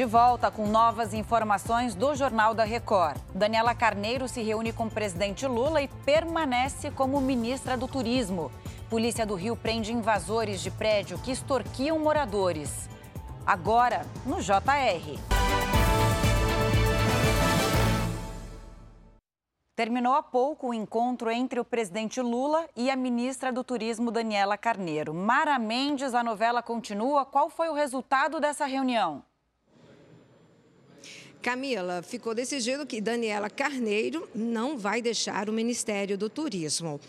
De volta com novas informações do Jornal da Record. Daniela Carneiro se reúne com o presidente Lula e permanece como ministra do Turismo. Polícia do Rio prende invasores de prédio que extorquiam moradores. Agora, no JR. Terminou há pouco o encontro entre o presidente Lula e a ministra do Turismo, Daniela Carneiro. Mara Mendes, a novela continua. Qual foi o resultado dessa reunião? Camila, ficou decidido que Daniela Carneiro não vai deixar o Ministério do Turismo.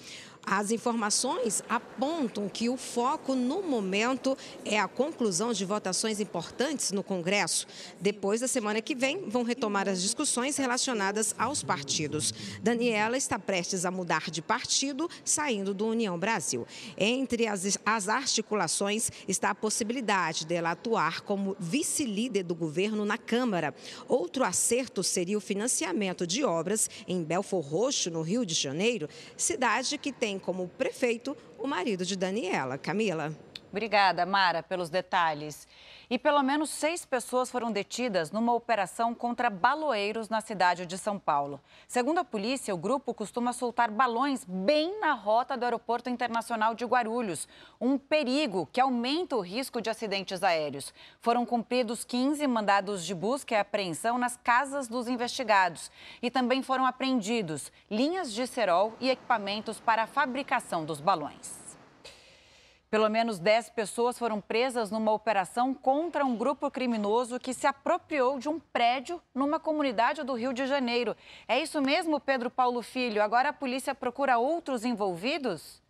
As informações apontam que o foco no momento é a conclusão de votações importantes no Congresso. Depois da semana que vem, vão retomar as discussões relacionadas aos partidos. Daniela está prestes a mudar de partido, saindo do União Brasil. Entre as, as articulações está a possibilidade dela atuar como vice-líder do governo na Câmara. Outro acerto seria o financiamento de obras em Belfor Roxo, no Rio de Janeiro, cidade que tem tem como prefeito o marido de Daniela, Camila. Obrigada, Mara, pelos detalhes. E pelo menos seis pessoas foram detidas numa operação contra baloeiros na cidade de São Paulo. Segundo a polícia, o grupo costuma soltar balões bem na rota do Aeroporto Internacional de Guarulhos, um perigo que aumenta o risco de acidentes aéreos. Foram cumpridos 15 mandados de busca e apreensão nas casas dos investigados. E também foram apreendidos linhas de cerol e equipamentos para a fabricação dos balões. Pelo menos 10 pessoas foram presas numa operação contra um grupo criminoso que se apropriou de um prédio numa comunidade do Rio de Janeiro. É isso mesmo, Pedro Paulo Filho? Agora a polícia procura outros envolvidos?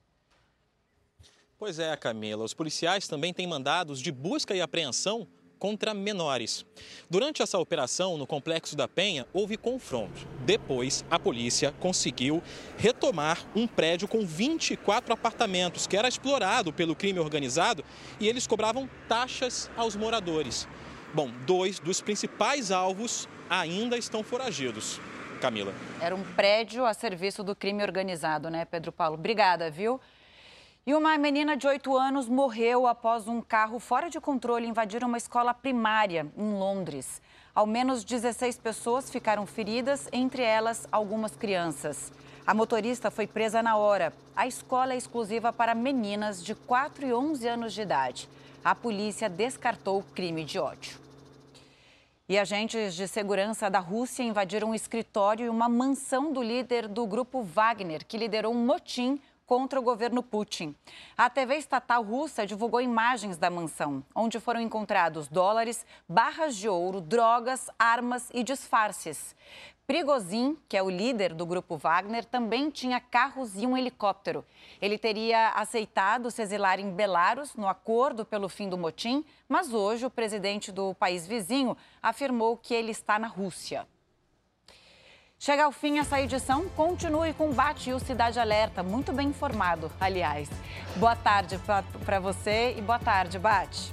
Pois é, Camila. Os policiais também têm mandados de busca e apreensão contra menores. Durante essa operação no Complexo da Penha, houve confronto. Depois, a polícia conseguiu retomar um prédio com 24 apartamentos que era explorado pelo crime organizado e eles cobravam taxas aos moradores. Bom, dois dos principais alvos ainda estão foragidos. Camila. Era um prédio a serviço do crime organizado, né, Pedro Paulo? Obrigada, viu? E uma menina de 8 anos morreu após um carro fora de controle invadir uma escola primária em Londres. Ao menos 16 pessoas ficaram feridas, entre elas algumas crianças. A motorista foi presa na hora. A escola é exclusiva para meninas de 4 e 11 anos de idade. A polícia descartou o crime de ódio. E agentes de segurança da Rússia invadiram um escritório e uma mansão do líder do grupo Wagner, que liderou um motim contra o governo Putin. A TV estatal russa divulgou imagens da mansão, onde foram encontrados dólares, barras de ouro, drogas, armas e disfarces. Prigozhin, que é o líder do grupo Wagner, também tinha carros e um helicóptero. Ele teria aceitado se exilar em Belarus no acordo pelo fim do motim, mas hoje o presidente do país vizinho afirmou que ele está na Rússia. Chega ao fim essa edição. Continue com o Bate e o Cidade Alerta. Muito bem informado, aliás. Boa tarde para você e boa tarde, Bate.